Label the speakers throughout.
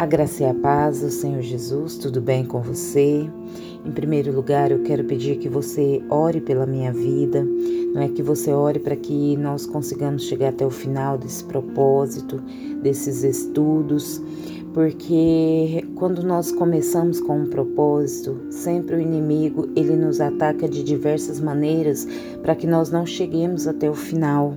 Speaker 1: A graça e a paz do Senhor Jesus, tudo bem com você? Em primeiro lugar, eu quero pedir que você ore pela minha vida, não é que você ore para que nós consigamos chegar até o final desse propósito, desses estudos, porque quando nós começamos com um propósito, sempre o inimigo ele nos ataca de diversas maneiras para que nós não cheguemos até o final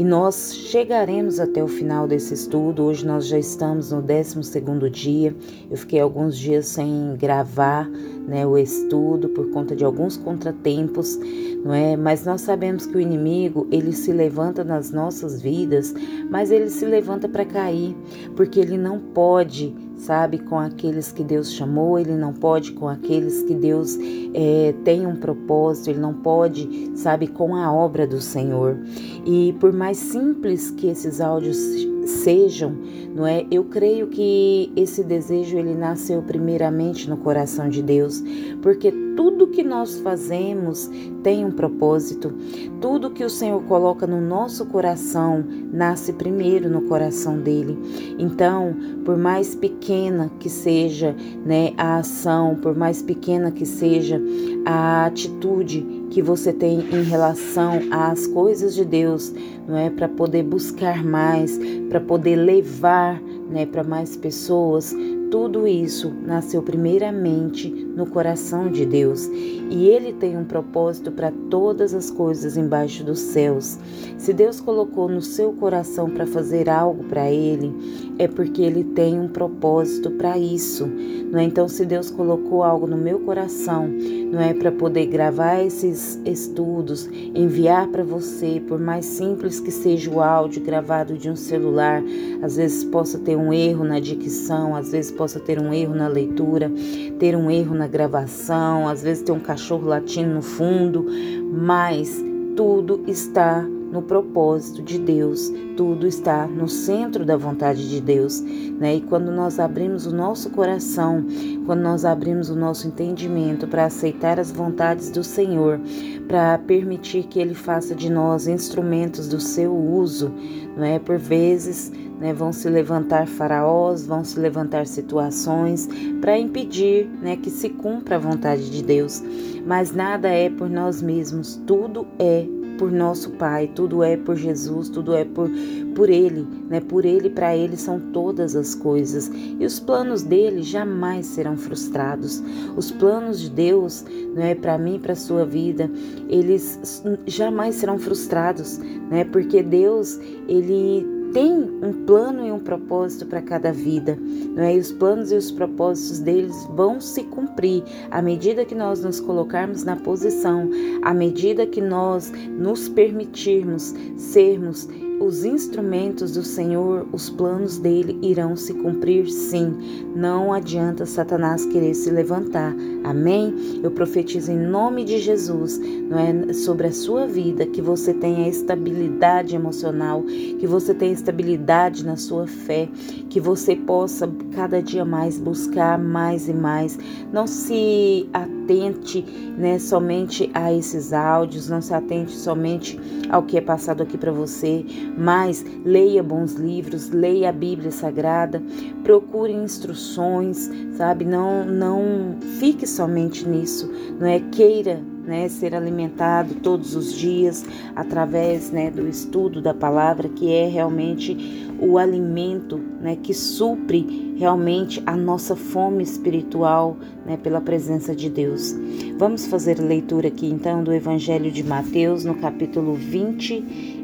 Speaker 1: e nós chegaremos até o final desse estudo. Hoje nós já estamos no 12 dia. Eu fiquei alguns dias sem gravar né, o estudo por conta de alguns contratempos, não é? Mas nós sabemos que o inimigo ele se levanta nas nossas vidas, mas ele se levanta para cair, porque ele não pode sabe, com aqueles que Deus chamou, ele não pode com aqueles que Deus é, tem um propósito, ele não pode, sabe, com a obra do Senhor. E por mais simples que esses áudios sejam, não é? Eu creio que esse desejo ele nasceu primeiramente no coração de Deus, porque tudo que nós fazemos tem um propósito. Tudo que o Senhor coloca no nosso coração nasce primeiro no coração dele. Então, por mais pequena que seja, né, a ação, por mais pequena que seja a atitude que você tem em relação às coisas de Deus, não é para poder buscar mais, para poder levar, né, para mais pessoas, tudo isso nasceu primeiramente no coração de Deus e Ele tem um propósito para todas as coisas embaixo dos céus. Se Deus colocou no seu coração para fazer algo para Ele, é porque Ele tem um propósito para isso. Não é? Então, se Deus colocou algo no meu coração, não é para poder gravar esses estudos, enviar para você, por mais simples que seja o áudio gravado de um celular, às vezes possa ter um erro na dicção, às vezes possa ter um erro na leitura, ter um erro na gravação, às vezes ter um cachorro latindo no fundo, mas tudo está no propósito de Deus, tudo está no centro da vontade de Deus, né? E quando nós abrimos o nosso coração, quando nós abrimos o nosso entendimento para aceitar as vontades do Senhor, para permitir que Ele faça de nós instrumentos do seu uso, não é? Por vezes né, vão se levantar faraós, vão se levantar situações para impedir né, que se cumpra a vontade de Deus. Mas nada é por nós mesmos, tudo é por nosso Pai, tudo é por Jesus, tudo é por, por Ele, né? Por Ele, para Ele são todas as coisas. E os planos dele jamais serão frustrados. Os planos de Deus, não é para mim, para sua vida, eles jamais serão frustrados, né? Porque Deus, ele tem um plano e um propósito para cada vida, não é? E os planos e os propósitos deles vão se cumprir à medida que nós nos colocarmos na posição, à medida que nós nos permitirmos sermos os instrumentos do Senhor, os planos dele irão se cumprir sim. Não adianta Satanás querer se levantar. Amém? Eu profetizo em nome de Jesus, não é sobre a sua vida que você tenha estabilidade emocional, que você tenha estabilidade na sua fé, que você possa cada dia mais buscar mais e mais. Não se atente, né, somente a esses áudios, não se atente somente ao que é passado aqui para você, mas leia bons livros, leia a Bíblia Sagrada, procure instruções, sabe? Não, não fique somente nisso, não é? Queira né, ser alimentado todos os dias através né, do estudo da palavra, que é realmente o alimento né, que supre realmente a nossa fome espiritual né, pela presença de Deus. Vamos fazer a leitura aqui então do Evangelho de Mateus, no capítulo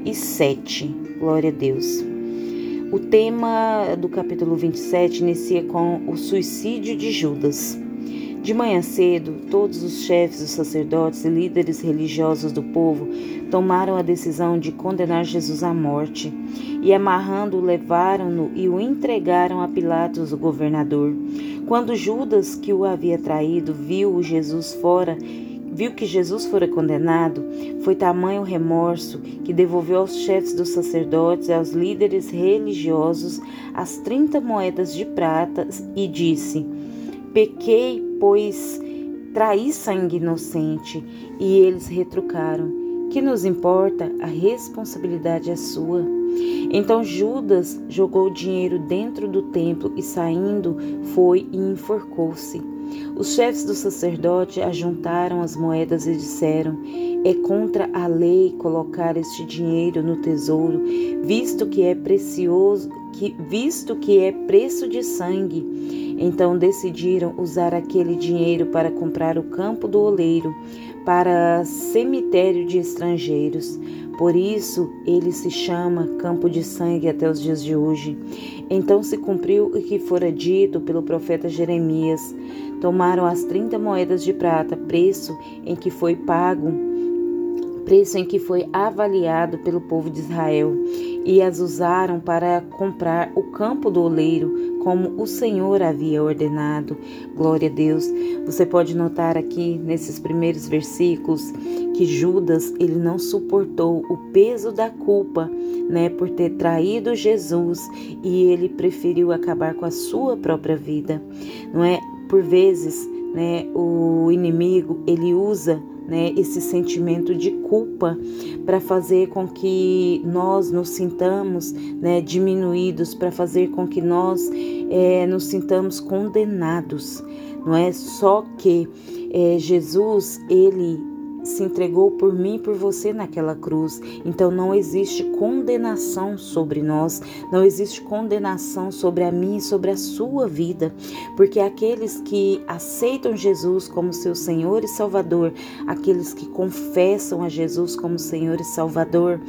Speaker 1: 27. Glória a Deus. O tema do capítulo 27 inicia com o suicídio de Judas. De manhã cedo, todos os chefes, os sacerdotes e líderes religiosos do povo tomaram a decisão de condenar Jesus à morte e, amarrando-o, levaram-no e o entregaram a Pilatos, o governador. Quando Judas, que o havia traído, viu Jesus fora, viu que Jesus fora condenado, foi tamanho o remorso que devolveu aos chefes dos sacerdotes e aos líderes religiosos as trinta moedas de prata e disse: Pequei pois traí sangue inocente. E eles retrucaram: Que nos importa? A responsabilidade é sua. Então Judas jogou o dinheiro dentro do templo e saindo foi e enforcou-se. Os chefes do sacerdote ajuntaram as moedas e disseram: É contra a lei colocar este dinheiro no tesouro, visto que é precioso, que, visto que é preço de sangue. Então decidiram usar aquele dinheiro para comprar o campo do oleiro, para cemitério de estrangeiros. Por isso ele se chama Campo de Sangue até os dias de hoje. Então se cumpriu o que fora dito pelo profeta Jeremias. Tomaram as trinta moedas de prata, preço em que foi pago, preço em que foi avaliado pelo povo de Israel, e as usaram para comprar o campo do oleiro, como o Senhor havia ordenado. Glória a Deus. Você pode notar aqui nesses primeiros versículos que Judas ele não suportou o peso da culpa, né, por ter traído Jesus e ele preferiu acabar com a sua própria vida. Não é? Por vezes, né, o inimigo ele usa né, esse sentimento de culpa para fazer com que nós nos sintamos né, diminuídos, para fazer com que nós é, nos sintamos condenados, não é? Só que é, Jesus ele se entregou por mim e por você naquela cruz. Então não existe condenação sobre nós, não existe condenação sobre a mim e sobre a sua vida, porque aqueles que aceitam Jesus como seu Senhor e Salvador, aqueles que confessam a Jesus como Senhor e Salvador,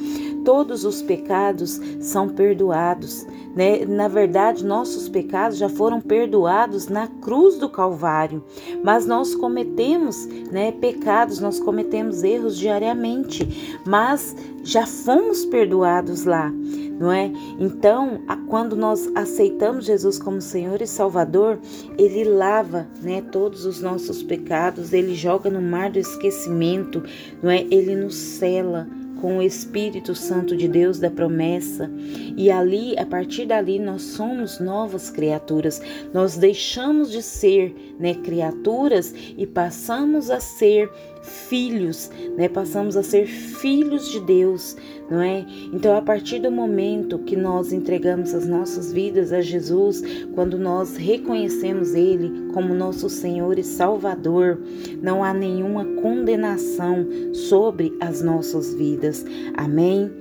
Speaker 1: todos os pecados são perdoados. Né? Na verdade, nossos pecados já foram perdoados na cruz do Calvário, mas nós cometemos né, pecados, nós cometemos erros diariamente, mas já fomos perdoados lá, não é? Então, quando nós aceitamos Jesus como Senhor e Salvador, Ele lava, né, todos os nossos pecados, Ele joga no mar do esquecimento, não é? Ele nos cela com o Espírito Santo de Deus da promessa, e ali, a partir dali, nós somos novas criaturas. Nós deixamos de ser, né, criaturas e passamos a ser filhos, né? Passamos a ser filhos de Deus, não é? Então, a partir do momento que nós entregamos as nossas vidas a Jesus, quando nós reconhecemos Ele como nosso Senhor e Salvador, não há nenhuma condenação sobre as nossas vidas. Amém?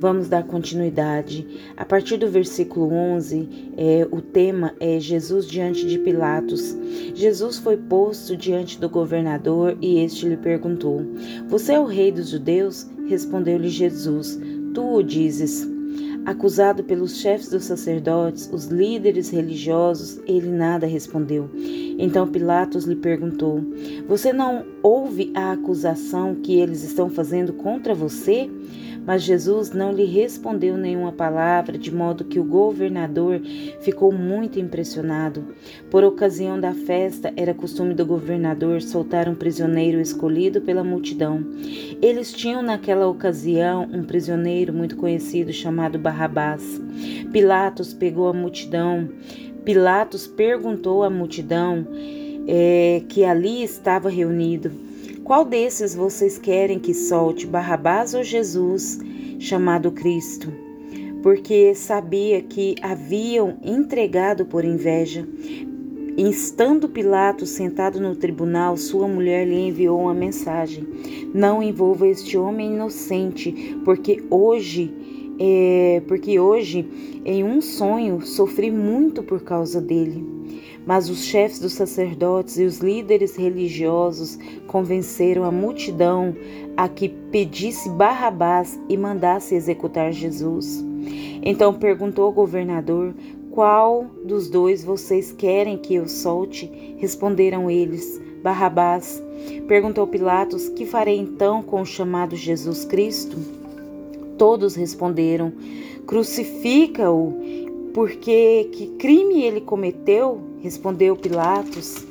Speaker 1: Vamos dar continuidade. A partir do versículo 11, é, o tema é Jesus diante de Pilatos. Jesus foi posto diante do governador e este lhe perguntou: Você é o rei dos judeus? Respondeu-lhe Jesus: Tu o dizes. Acusado pelos chefes dos sacerdotes, os líderes religiosos, ele nada respondeu. Então Pilatos lhe perguntou: Você não ouve a acusação que eles estão fazendo contra você? Mas Jesus não lhe respondeu nenhuma palavra, de modo que o governador ficou muito impressionado. Por ocasião da festa, era costume do governador soltar um prisioneiro escolhido pela multidão. Eles tinham naquela ocasião um prisioneiro muito conhecido chamado Barrabás. Pilatos pegou a multidão. Pilatos perguntou à multidão é, que ali estava reunido qual desses vocês querem que solte, Barrabás ou Jesus, chamado Cristo? Porque sabia que haviam entregado por inveja. Estando Pilatos sentado no tribunal, sua mulher lhe enviou uma mensagem: Não envolva este homem inocente, porque hoje é, porque hoje, em um sonho, sofri muito por causa dele. Mas os chefes dos sacerdotes e os líderes religiosos convenceram a multidão a que pedisse Barrabás e mandasse executar Jesus. Então perguntou ao governador: Qual dos dois vocês querem que eu solte? Responderam eles: Barrabás. Perguntou Pilatos: Que farei então com o chamado Jesus Cristo? Todos responderam: Crucifica-o, porque que crime ele cometeu? Respondeu Pilatos.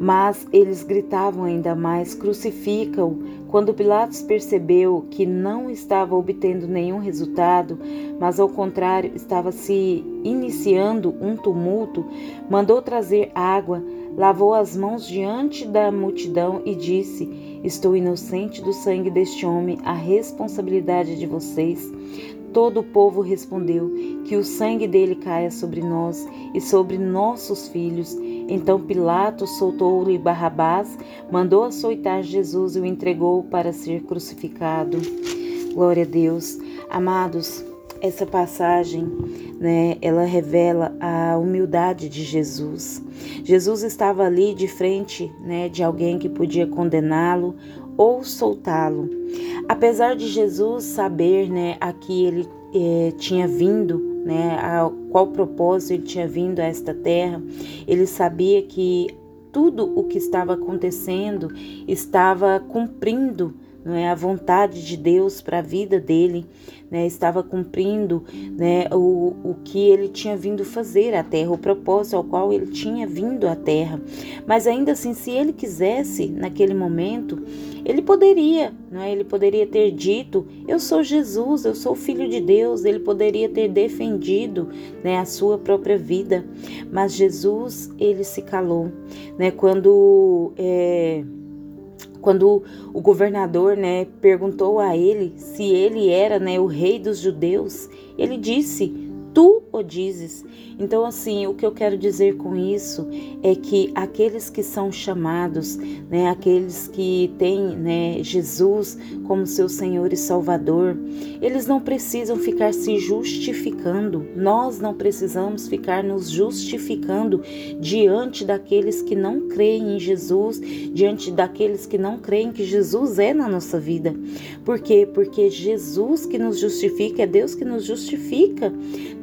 Speaker 1: Mas eles gritavam ainda mais: crucifica-o. Quando Pilatos percebeu que não estava obtendo nenhum resultado, mas ao contrário estava se iniciando um tumulto, mandou trazer água, lavou as mãos diante da multidão e disse: Estou inocente do sangue deste homem, a responsabilidade de vocês. Todo o povo respondeu: Que o sangue dele caia sobre nós e sobre nossos filhos. Então Pilatos soltou-lhe Barrabás, mandou açoitar Jesus e o entregou para ser crucificado. Glória a Deus. Amados, essa passagem, né, ela revela a humildade de Jesus. Jesus estava ali de frente, né, de alguém que podia condená-lo ou soltá-lo. Apesar de Jesus saber, né, a que ele eh, tinha vindo, né, a qual propósito ele tinha vindo a esta terra, ele sabia que tudo o que estava acontecendo estava cumprindo não é a vontade de Deus para a vida dele, né, estava cumprindo né, o, o que ele tinha vindo fazer à terra, o propósito ao qual ele tinha vindo à terra. Mas ainda assim, se ele quisesse, naquele momento, ele poderia, não é? ele poderia ter dito: Eu sou Jesus, eu sou filho de Deus, ele poderia ter defendido né, a sua própria vida. Mas Jesus, ele se calou. Né, quando. É, quando o governador, né, perguntou a ele se ele era, né, o rei dos judeus, ele disse: tu o dizes. Então, assim, o que eu quero dizer com isso é que aqueles que são chamados, né, aqueles que têm né, Jesus como seu Senhor e Salvador, eles não precisam ficar se justificando. Nós não precisamos ficar nos justificando diante daqueles que não creem em Jesus, diante daqueles que não creem que Jesus é na nossa vida. Por quê? Porque Jesus que nos justifica, é Deus que nos justifica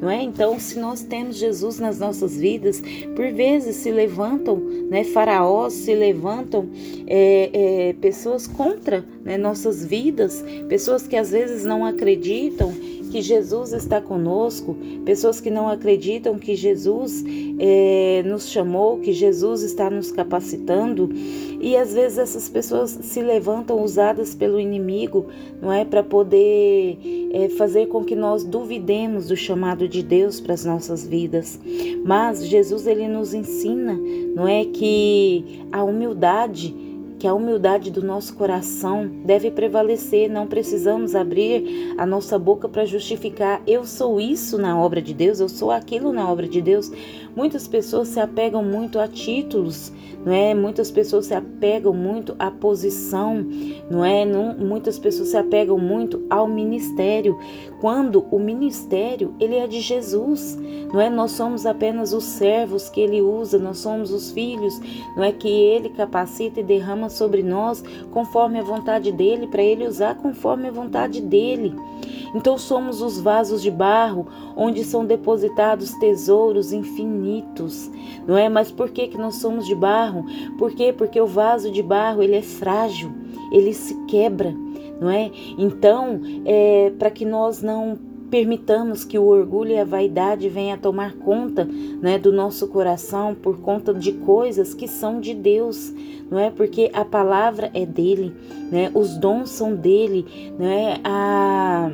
Speaker 1: não é? Então, se nós temos Jesus nas nossas vidas, por vezes se levantam, né, faraós, se levantam é, é, pessoas contra né, nossas vidas, pessoas que às vezes não acreditam que Jesus está conosco, pessoas que não acreditam que Jesus é, nos chamou, que Jesus está nos capacitando, e às vezes essas pessoas se levantam usadas pelo inimigo, não é, para poder é, fazer com que nós duvidemos do chamado de Deus para as nossas vidas. Mas Jesus ele nos ensina, não é, que a humildade que a humildade do nosso coração deve prevalecer. Não precisamos abrir a nossa boca para justificar eu sou isso na obra de Deus, eu sou aquilo na obra de Deus. Muitas pessoas se apegam muito a títulos, não é? Muitas pessoas se apegam muito à posição, não é? Não, muitas pessoas se apegam muito ao ministério, quando o ministério ele é de Jesus, não é? Nós somos apenas os servos que ele usa, nós somos os filhos, não é que ele capacita e derrama sobre nós conforme a vontade dele, para ele usar conforme a vontade dele. Então somos os vasos de barro onde são depositados tesouros infinitos, não é? Mas por que que nós somos de barro? Por quê? Porque o vaso de barro ele é frágil, ele se quebra, não é? Então, é, para que nós não permitamos que o orgulho e a vaidade venham a tomar conta né, do nosso coração por conta de coisas que são de Deus, não é? Porque a palavra é dele, né? Os dons são dele, não é? A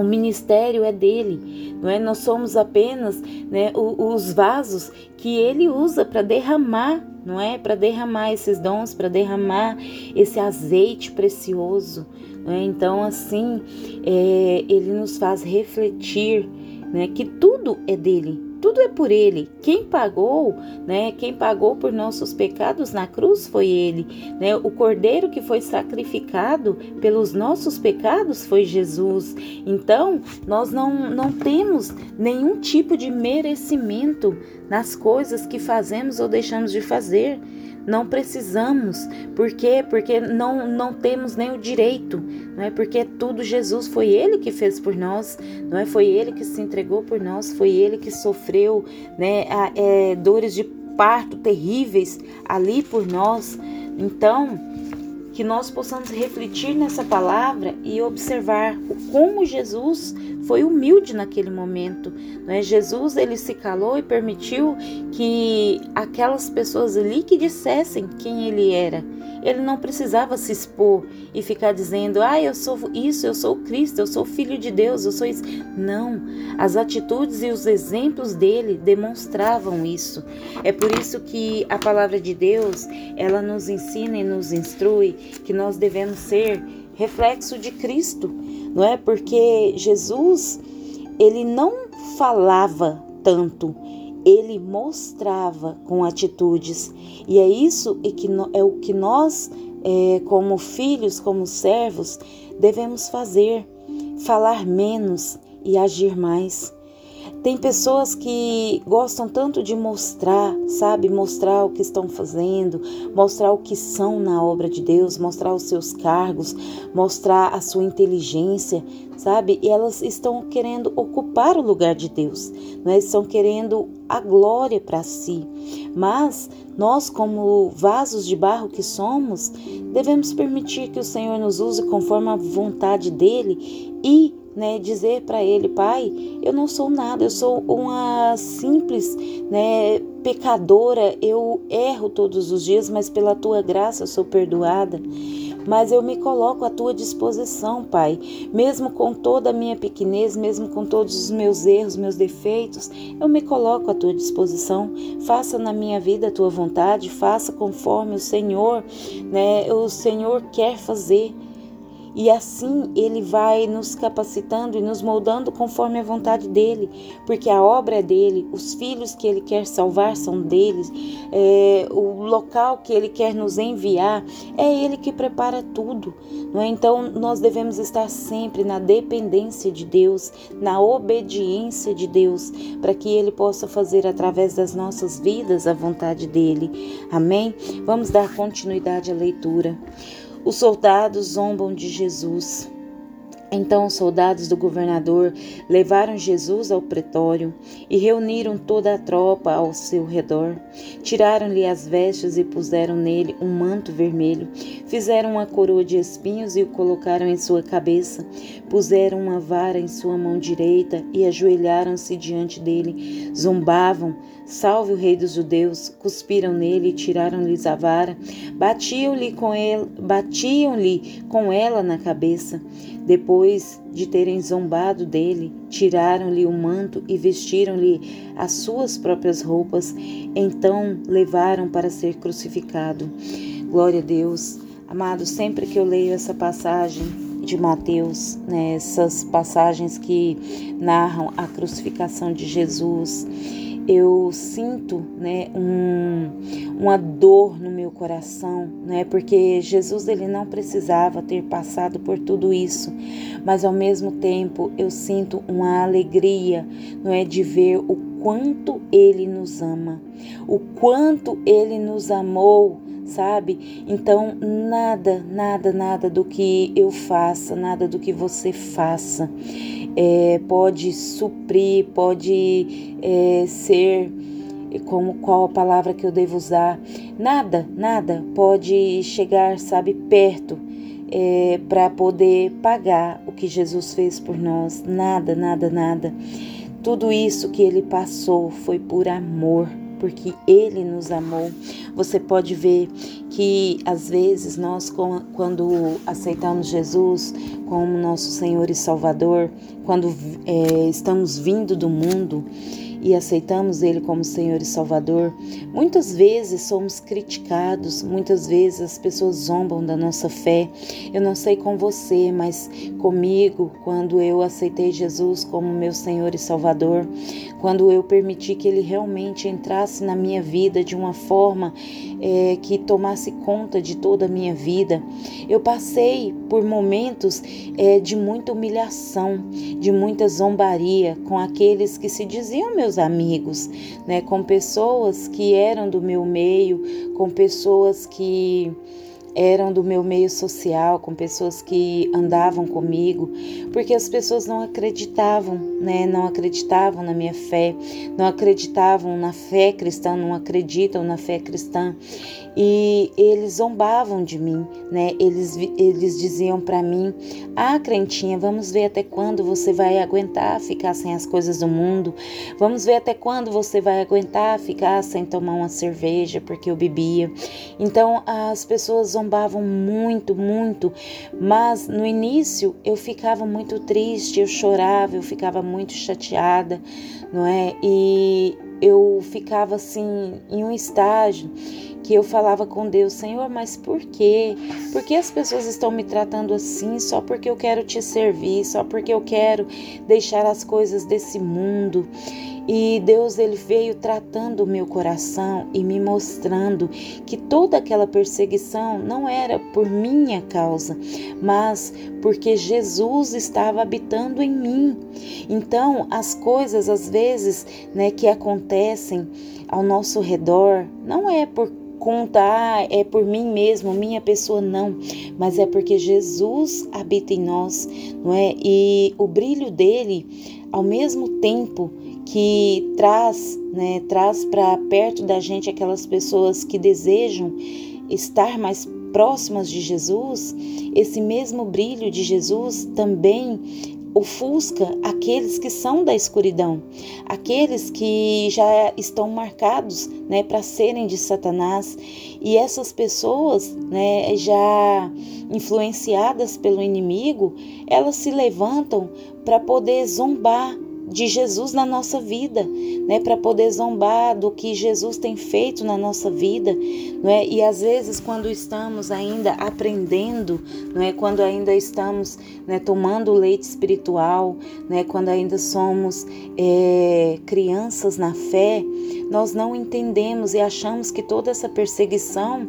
Speaker 1: o ministério é dele, não é? Nós somos apenas né, os vasos que ele usa para derramar, não é? Para derramar esses dons, para derramar esse azeite precioso. É? Então, assim, é, ele nos faz refletir né, que tudo é dele, tudo é por ele. Quem pagou, né? Quem pagou por nossos pecados na cruz foi ele, né? O cordeiro que foi sacrificado pelos nossos pecados foi Jesus. Então, nós não não temos nenhum tipo de merecimento nas coisas que fazemos ou deixamos de fazer. Não precisamos. Por quê? Porque não, não temos nem o direito. Não é porque tudo Jesus foi ele que fez por nós, não é? Foi ele que se entregou por nós, foi ele que sofreu, né, a, é, dores de parto terríveis ali por nós. Então, que nós possamos refletir nessa palavra e observar como Jesus foi humilde naquele momento. Né? Jesus ele se calou e permitiu que aquelas pessoas ali que dissessem quem ele era. Ele não precisava se expor e ficar dizendo: "Ah, eu sou isso, eu sou Cristo, eu sou filho de Deus, eu sou isso". Não, as atitudes e os exemplos dele demonstravam isso. É por isso que a palavra de Deus, ela nos ensina e nos instrui que nós devemos ser reflexo de Cristo. Não é? Porque Jesus, ele não falava tanto, ele mostrava com atitudes. E é isso que é o que nós, é, como filhos, como servos, devemos fazer: falar menos e agir mais. Tem pessoas que gostam tanto de mostrar, sabe? Mostrar o que estão fazendo, mostrar o que são na obra de Deus, mostrar os seus cargos, mostrar a sua inteligência, sabe? E elas estão querendo ocupar o lugar de Deus, né? estão querendo a glória para si. Mas nós, como vasos de barro que somos, devemos permitir que o Senhor nos use conforme a vontade dele e né, dizer para ele, Pai, eu não sou nada, eu sou uma simples, né, pecadora, eu erro todos os dias, mas pela tua graça eu sou perdoada. Mas eu me coloco à tua disposição, Pai, mesmo com toda a minha pequenez, mesmo com todos os meus erros, meus defeitos, eu me coloco à tua disposição. Faça na minha vida a tua vontade, faça conforme o Senhor, né, o Senhor quer fazer. E assim ele vai nos capacitando e nos moldando conforme a vontade dele, porque a obra é dele, os filhos que ele quer salvar são deles, é, o local que ele quer nos enviar, é ele que prepara tudo. Não é? Então nós devemos estar sempre na dependência de Deus, na obediência de Deus, para que ele possa fazer através das nossas vidas a vontade dele. Amém? Vamos dar continuidade à leitura. Os soldados zombam de Jesus. Então os soldados do governador levaram Jesus ao pretório e reuniram toda a tropa ao seu redor. Tiraram-lhe as vestes e puseram nele um manto vermelho. Fizeram uma coroa de espinhos e o colocaram em sua cabeça. Puseram uma vara em sua mão direita e ajoelharam-se diante dele. Zombavam, Salve o rei dos judeus! Cuspiram nele e tiraram-lhes a vara, batiam-lhe com, ele, batiam-lhe com ela na cabeça. Depois de terem zombado dele, tiraram-lhe o manto e vestiram-lhe as suas próprias roupas. Então levaram para ser crucificado. Glória a Deus. Amado, sempre que eu leio essa passagem de Mateus, né, essas passagens que narram a crucificação de Jesus, eu sinto né, um, uma dor no meu coração, né, porque Jesus ele não precisava ter passado por tudo isso, mas ao mesmo tempo eu sinto uma alegria, não é, de ver o quanto Ele nos ama, o quanto Ele nos amou, sabe? Então, nada, nada, nada do que eu faça, nada do que você faça é, pode suprir, pode é, ser como qual a palavra que eu devo usar. Nada, nada pode chegar, sabe, perto é, para poder pagar o que Jesus fez por nós. Nada, nada, nada. Tudo isso que ele passou foi por amor porque Ele nos amou. Você pode ver que às vezes nós, quando aceitamos Jesus como nosso Senhor e Salvador, quando é, estamos vindo do mundo, e aceitamos Ele como Senhor e Salvador, muitas vezes somos criticados, muitas vezes as pessoas zombam da nossa fé. Eu não sei com você, mas comigo, quando eu aceitei Jesus como meu Senhor e Salvador, quando eu permiti que Ele realmente entrasse na minha vida de uma forma é, que tomasse conta de toda a minha vida, eu passei por momentos é, de muita humilhação, de muita zombaria com aqueles que se diziam meus amigos, né? com pessoas que eram do meu meio, com pessoas que eram do meu meio social, com pessoas que andavam comigo, porque as pessoas não acreditavam, né? Não acreditavam na minha fé, não acreditavam na fé cristã, não acreditam na fé cristã e eles zombavam de mim, né? Eles, eles diziam para mim: Ah, crentinha, vamos ver até quando você vai aguentar ficar sem as coisas do mundo, vamos ver até quando você vai aguentar ficar sem tomar uma cerveja porque eu bebia. Então as pessoas zombavam muito, muito, mas no início eu ficava muito triste, eu chorava, eu ficava muito chateada, não é? E eu ficava assim em um estágio que eu falava com Deus, Senhor, mas por quê? Por que as pessoas estão me tratando assim só porque eu quero te servir, só porque eu quero deixar as coisas desse mundo? E Deus ele veio tratando o meu coração e me mostrando que toda aquela perseguição não era por minha causa, mas porque Jesus estava habitando em mim. Então, as coisas às vezes, né, que acontecem ao nosso redor, não é por contar é por mim mesmo, minha pessoa não, mas é porque Jesus habita em nós, não é? E o brilho dele, ao mesmo tempo que traz, né, traz para perto da gente aquelas pessoas que desejam estar mais próximas de Jesus, esse mesmo brilho de Jesus também ofusca aqueles que são da escuridão, aqueles que já estão marcados, né, para serem de Satanás, e essas pessoas, né, já influenciadas pelo inimigo, elas se levantam para poder zombar de Jesus na nossa vida, né, para poder zombar do que Jesus tem feito na nossa vida, não é? E às vezes quando estamos ainda aprendendo, não é? Quando ainda estamos, né, tomando leite espiritual, né, quando ainda somos é, crianças na fé, nós não entendemos e achamos que toda essa perseguição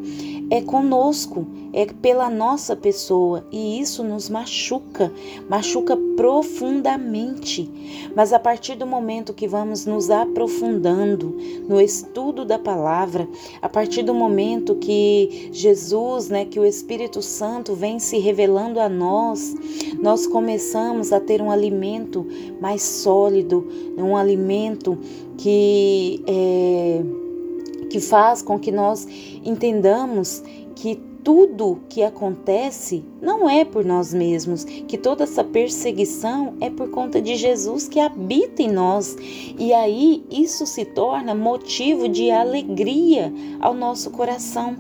Speaker 1: é conosco, é pela nossa pessoa e isso nos machuca, machuca profundamente. Mas a partir do momento que vamos nos aprofundando no estudo da palavra, a partir do momento que Jesus, né, que o Espírito Santo vem se revelando a nós, nós começamos a ter um alimento mais sólido, um alimento que é, que faz com que nós entendamos que tudo que acontece não é por nós mesmos, que toda essa perseguição é por conta de Jesus que habita em nós. E aí isso se torna motivo de alegria ao nosso coração.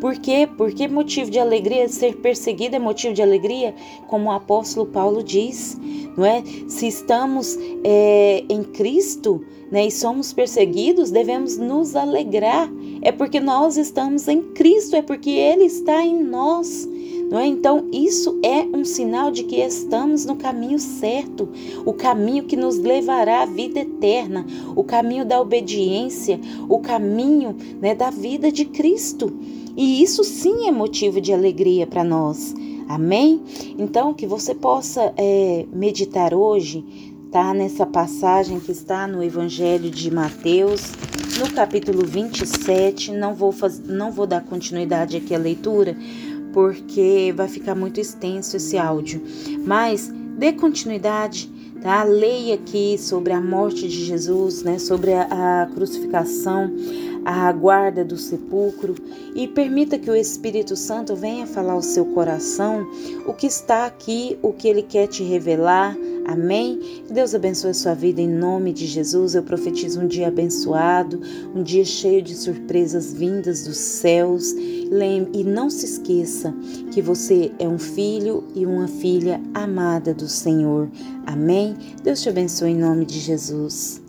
Speaker 1: Por quê? Porque motivo de alegria, ser perseguido é motivo de alegria, como o apóstolo Paulo diz, não é? Se estamos é, em Cristo, né, e somos perseguidos, devemos nos alegrar. É porque nós estamos em Cristo, é porque Ele está em nós. Não é? Então, isso é um sinal de que estamos no caminho certo, o caminho que nos levará à vida eterna, o caminho da obediência, o caminho né, da vida de Cristo. E isso sim é motivo de alegria para nós. Amém? Então, que você possa é, meditar hoje tá? Nessa passagem que está no Evangelho de Mateus, no capítulo 27. Não vou, faz, não vou dar continuidade aqui à leitura, porque vai ficar muito extenso esse áudio. Mas dê continuidade, tá? Leia aqui sobre a morte de Jesus, né? Sobre a, a crucificação, a guarda do sepulcro e permita que o Espírito Santo venha falar ao seu coração o que está aqui, o que ele quer te revelar Amém? Deus abençoe a sua vida em nome de Jesus. Eu profetizo um dia abençoado, um dia cheio de surpresas vindas dos céus. E não se esqueça que você é um filho e uma filha amada do Senhor. Amém? Deus te abençoe em nome de Jesus.